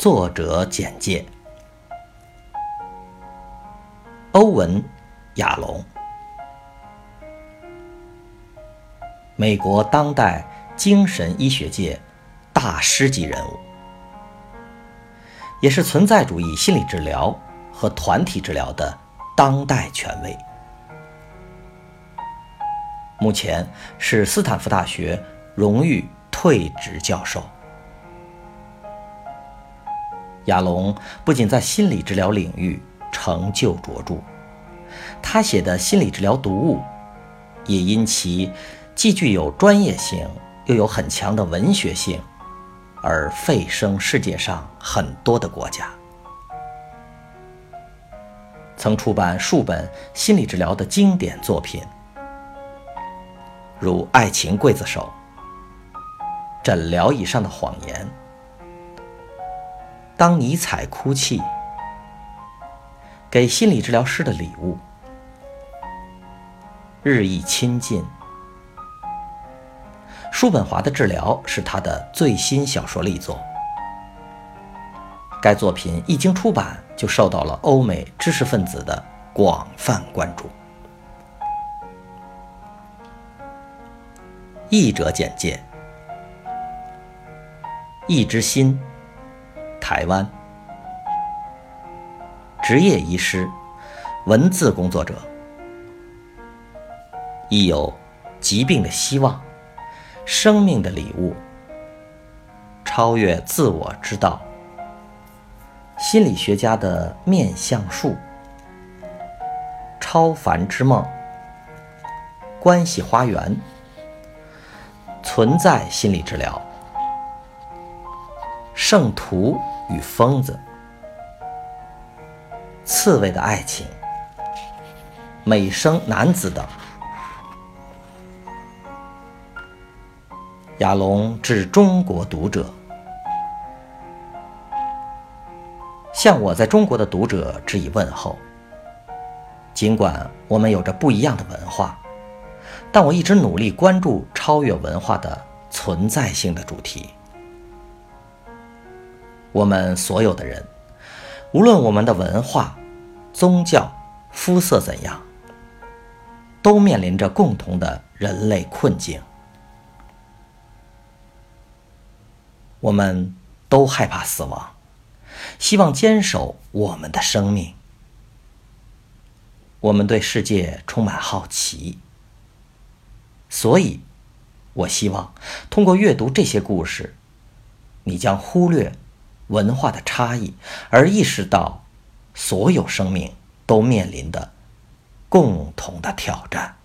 作者简介：欧文·亚龙，美国当代精神医学界大师级人物，也是存在主义心理治疗和团体治疗的当代权威。目前是斯坦福大学荣誉退职教授。亚龙不仅在心理治疗领域成就卓著，他写的心理治疗读物也因其既具有专业性又有很强的文学性，而蜚声世界上很多的国家。曾出版数本心理治疗的经典作品，如《爱情刽子手》《诊疗以上的谎言》。当尼采哭泣，给心理治疗师的礼物，日益亲近。叔本华的治疗是他的最新小说力作。该作品一经出版，就受到了欧美知识分子的广泛关注。译者简介：一之心。台湾职业医师、文字工作者，亦有疾病的希望、生命的礼物、超越自我之道、心理学家的面相术、超凡之梦、关系花园、存在心理治疗、圣徒。与疯子、刺猬的爱情、美声男子等，亚龙致中国读者，向我在中国的读者致以问候。尽管我们有着不一样的文化，但我一直努力关注超越文化的存在性的主题。我们所有的人，无论我们的文化、宗教、肤色怎样，都面临着共同的人类困境。我们都害怕死亡，希望坚守我们的生命。我们对世界充满好奇，所以，我希望通过阅读这些故事，你将忽略。文化的差异，而意识到所有生命都面临的共同的挑战。